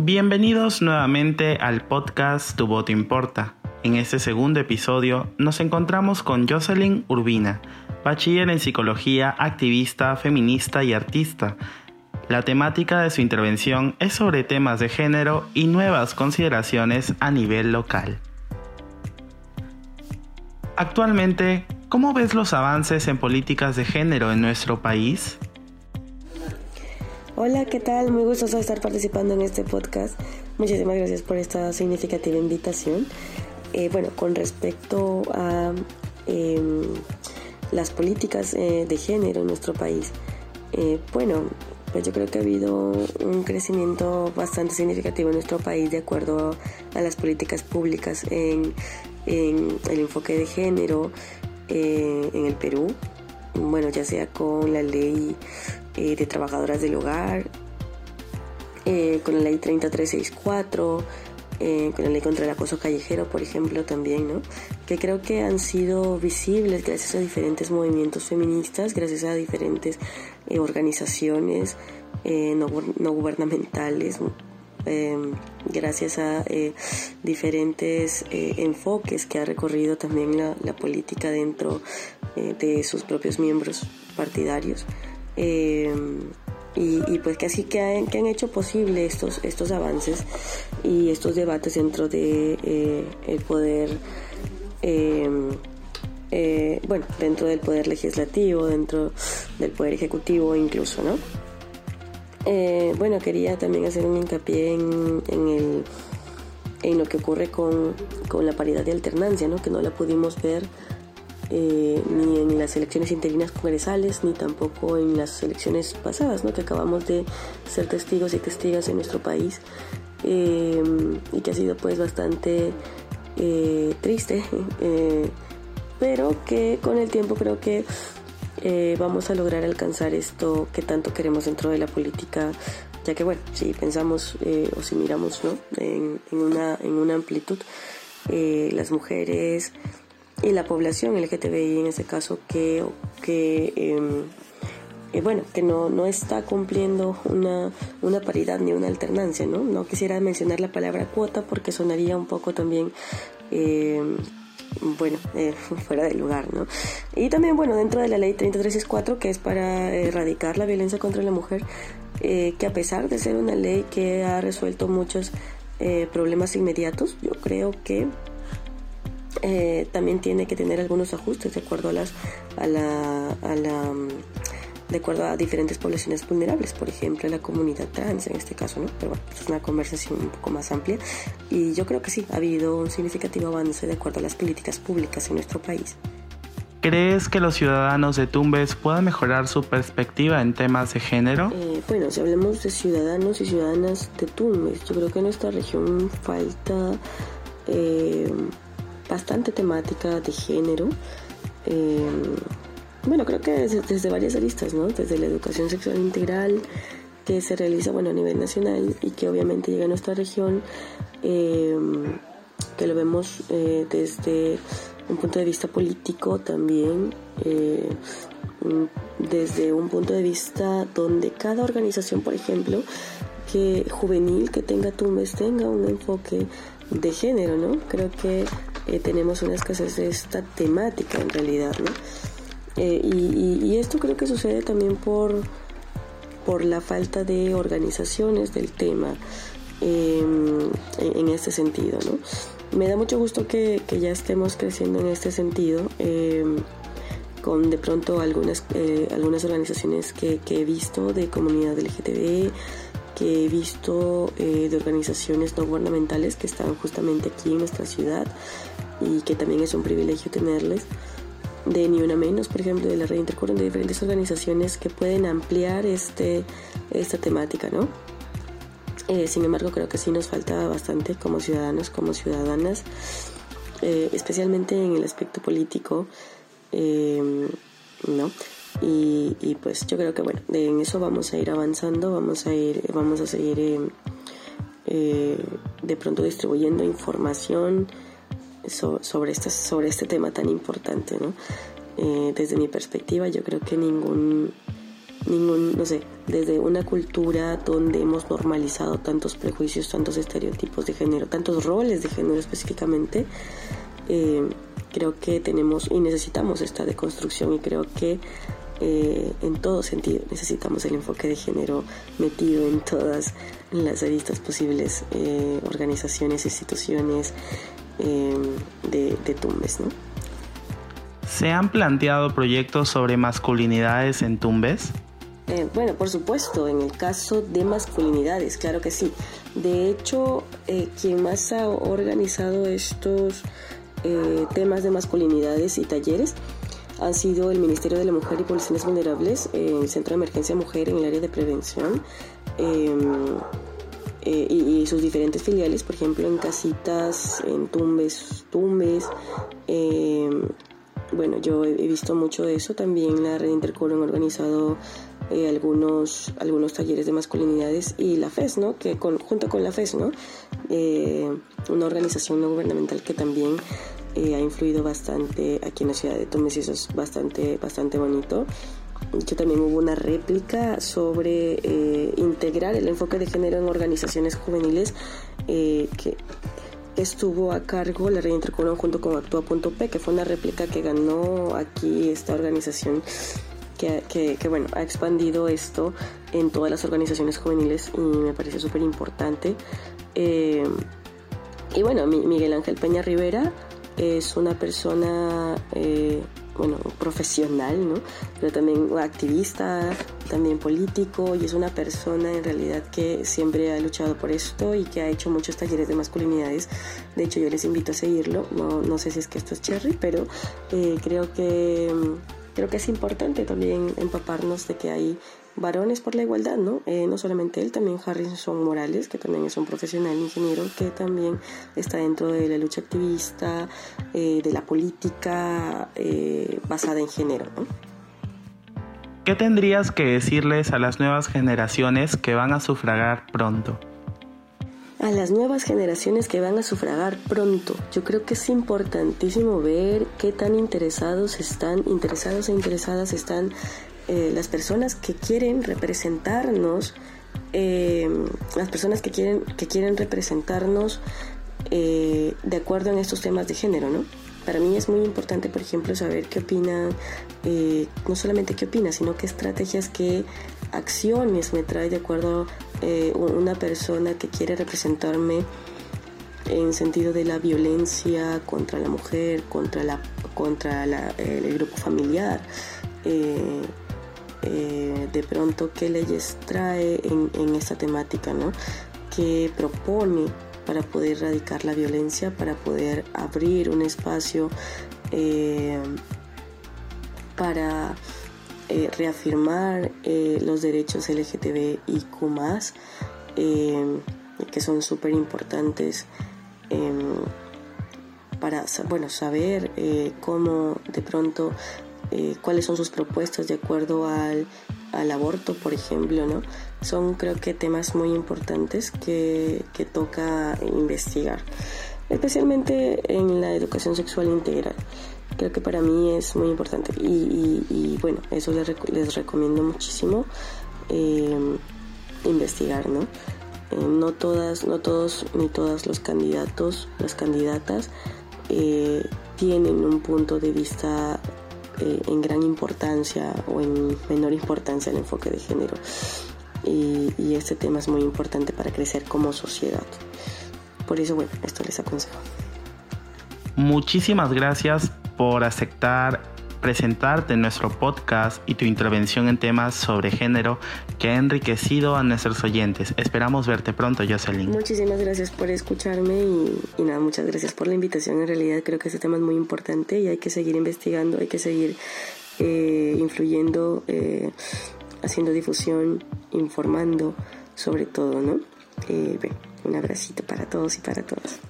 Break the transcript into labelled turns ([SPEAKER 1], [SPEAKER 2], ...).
[SPEAKER 1] Bienvenidos nuevamente al podcast Tu voto importa. En este segundo episodio nos encontramos con Jocelyn Urbina, bachiller en psicología, activista, feminista y artista. La temática de su intervención es sobre temas de género y nuevas consideraciones a nivel local. Actualmente, ¿cómo ves los avances en políticas de género en nuestro país?
[SPEAKER 2] Hola, ¿qué tal? Muy gustoso estar participando en este podcast. Muchísimas gracias por esta significativa invitación. Eh, bueno, con respecto a em, las políticas eh, de género en nuestro país, eh, bueno, pues yo creo que ha habido un crecimiento bastante significativo en nuestro país de acuerdo a las políticas públicas en, en el enfoque de género en el Perú. Bueno, ya sea con la ley eh, de trabajadoras del hogar, eh, con la ley 3364, eh, con la ley contra el acoso callejero, por ejemplo, también, ¿no? Que creo que han sido visibles gracias a diferentes movimientos feministas, gracias a diferentes organizaciones no, gubernamentales, gracias a diferentes enfoques que ha recorrido también la política dentro de sus propios miembros partidarios. Eh, y, pues que así que han, hecho posible estos, estos avances y estos debates dentro de eh, el poder em, eh, bueno dentro del poder legislativo dentro del poder ejecutivo incluso no bueno quería también hacer un hincapié en, en el en lo que ocurre con, con la paridad de alternancia no que no la pudimos ver eh, ni en las elecciones interinas congresales, ni tampoco en las elecciones pasadas, ¿no? que acabamos de ser testigos y testigas en nuestro país, eh, y que ha sido pues bastante eh, triste, pero que con el tiempo creo que vamos a lograr alcanzar esto que tanto queremos dentro de la política ya que bueno, si pensamos o si miramos ¿no? en, en, una, en una amplitud, las mujeres y la población LGTBI en este caso que, que em, eh, bueno, que no, no está cumpliendo una, una paridad ni una alternancia, ¿no? No quisiera mencionar la palabra cuota porque sonaría un poco también, em, bueno, eh, fuera de lugar, ¿no? Y también, bueno, dentro de la ley 3364, que es para erradicar la violencia contra la mujer, eh, que a pesar de ser una ley que ha resuelto muchos problemas inmediatos, yo creo que eh, también tiene que tener algunos ajustes de acuerdo a las a la, a la de acuerdo a diferentes poblaciones vulnerables, por ejemplo la comunidad trans en este caso, ¿no? Pero bueno, es una conversación un poco más amplia y yo creo que sí, ha habido un significativo avance de acuerdo a las políticas públicas en nuestro país.
[SPEAKER 1] ¿Crees que los ciudadanos de Tumbes puedan mejorar su perspectiva en temas de género?
[SPEAKER 2] Eh, bueno, si hablamos de ciudadanos y ciudadanas de Tumbes, yo creo que en nuestra región falta eh, bastante temática de género. Eh, bueno, creo que desde, varias aristas, ¿no? Desde la educación sexual integral que se realiza, bueno, a nivel nacional y que obviamente llega a nuestra región, eh, que lo vemos eh, desde un punto de vista político también, desde un punto de vista donde cada organización, por ejemplo, que juvenil que tenga Tumbes tenga un enfoque de género, ¿no? Creo que eh, tenemos una escasez de esta temática en realidad, ¿no? Eh, y, esto creo que sucede también por, por la falta de organizaciones del tema em, en, este sentido, ¿no? Me da mucho gusto que, ya estemos creciendo en este sentido em, con de pronto algunas, eh, algunas organizaciones que, que, he visto de comunidad LGTB, que he visto de organizaciones no gubernamentales que están justamente aquí en nuestra ciudad y que también es un privilegio tenerles, de Ni Una Menos, por ejemplo, de la red Intercurren, de diferentes organizaciones que pueden ampliar este, esta temática, ¿no? Eh, sin embargo, creo que sí nos falta bastante como ciudadanos, como ciudadanas, eh, especialmente en el aspecto político, eh, ¿no? Y, y, pues yo creo que bueno, en eso vamos a ir avanzando, vamos a ir, vamos a seguir de pronto distribuyendo información, sobre, este, sobre este tema tan importante, ¿no? Eh, desde mi perspectiva, yo creo que ningún, ningún, no sé, desde una cultura donde hemos normalizado tantos prejuicios, tantos estereotipos de género, tantos roles de género específicamente, eh, creo que tenemos y necesitamos esta deconstrucción y creo que eh, en todo sentido necesitamos el enfoque de género metido en todas las revistas posibles, eh, organizaciones, instituciones de, de Tumbes. ¿no?
[SPEAKER 1] ¿Se han planteado proyectos sobre masculinidades en Tumbes?
[SPEAKER 2] Eh, bueno, por supuesto, en el caso de masculinidades, claro que sí. De hecho, eh, quien más ha organizado estos eh, temas de masculinidades y talleres ha sido el Ministerio de la Mujer y Poblaciones Vulnerables, el Centro de Emergencia Mujer en el área de prevención em, y, y, sus diferentes filiales, por ejemplo, en Casitas, en Tumbes, Tumbes em, bueno, yo he visto mucho eso. También la Red Intercolo han organizado eh, algunos, algunos talleres de masculinidades y la FES, ¿no? Que con, junto con la FES, ¿no? Eh, una organización no gubernamental que también eh, ha influido bastante aquí en la ciudad de Tumbes y eso es bastante, bastante bonito. Yo también hubo una réplica sobre integrar el enfoque de género en organizaciones juveniles que estuvo a cargo la Red Intercolón junto con Actúa.p, que fue una réplica que ganó aquí esta organización que, que, bueno, ha expandido esto en todas las organizaciones juveniles y me parece súper importante. Eh, y bueno, Miguel Ángel Peña Rivera es una persona eh, bueno, profesional, ¿no? Pero también activista, también político y es una persona en realidad que siempre ha luchado por esto y que ha hecho muchos talleres de masculinidades. De hecho, yo les invito a seguirlo. No, no sé si es que esto es Cherry, pero eh, creo que creo que es importante también empaparnos de que hay varones por la igualdad, ¿no? Eh, no solamente él, también Harrison Morales, que también es un profesional ingeniero que también está dentro de la lucha activista, eh, de la política eh, basada en género.
[SPEAKER 1] ¿Qué tendrías que decirles a las nuevas generaciones que van a sufragar pronto?
[SPEAKER 2] A las nuevas generaciones que van a sufragar pronto. Yo creo que es importantísimo ver qué tan interesados están, interesados e interesadas están eh, las personas que quieren representarnos, eh, las personas que quieren, que quieren representarnos eh, de acuerdo en estos temas de género, ¿no? Para mí es muy importante, por ejemplo, saber qué opinan, no solamente qué opinan, sino qué estrategias, qué acciones me trae de acuerdo una persona que quiere representarme en sentido de la violencia contra la mujer, contra, la, contra el grupo familiar. Eh, de pronto qué leyes trae en, esta temática, ¿no? qué propone para poder erradicar la violencia, para poder abrir un espacio eh, para eh, reafirmar los derechos LGTBIQ que son súper importantes para bueno, saber cómo de pronto eh, cuáles son sus propuestas de acuerdo al, al, aborto, por ejemplo, ¿no? Son creo que temas muy importantes que, que toca investigar, especialmente en la educación sexual integral. Creo que para mí es muy importante y, y, bueno, eso les, les recomiendo muchísimo eh, investigar, ¿no? Eh, no todas, no todos ni todas los candidatos, las candidatas tienen un punto de vista eh, en gran importancia o en menor importancia el enfoque de género. Y, y este tema es muy importante para crecer como sociedad. Por eso, bueno, esto les aconsejo.
[SPEAKER 1] Muchísimas gracias por aceptar presentarte en nuestro podcast y tu intervención en temas sobre género que ha enriquecido a nuestros oyentes. Esperamos verte pronto, Jocelyn.
[SPEAKER 2] Muchísimas gracias por escucharme y, nada, muchas gracias por la invitación. En realidad creo que este tema es muy importante y hay que seguir investigando, hay que seguir eh, influyendo, eh, haciendo difusión, informando sobre todo, ¿no? Eh, un abracito para todos y para todas.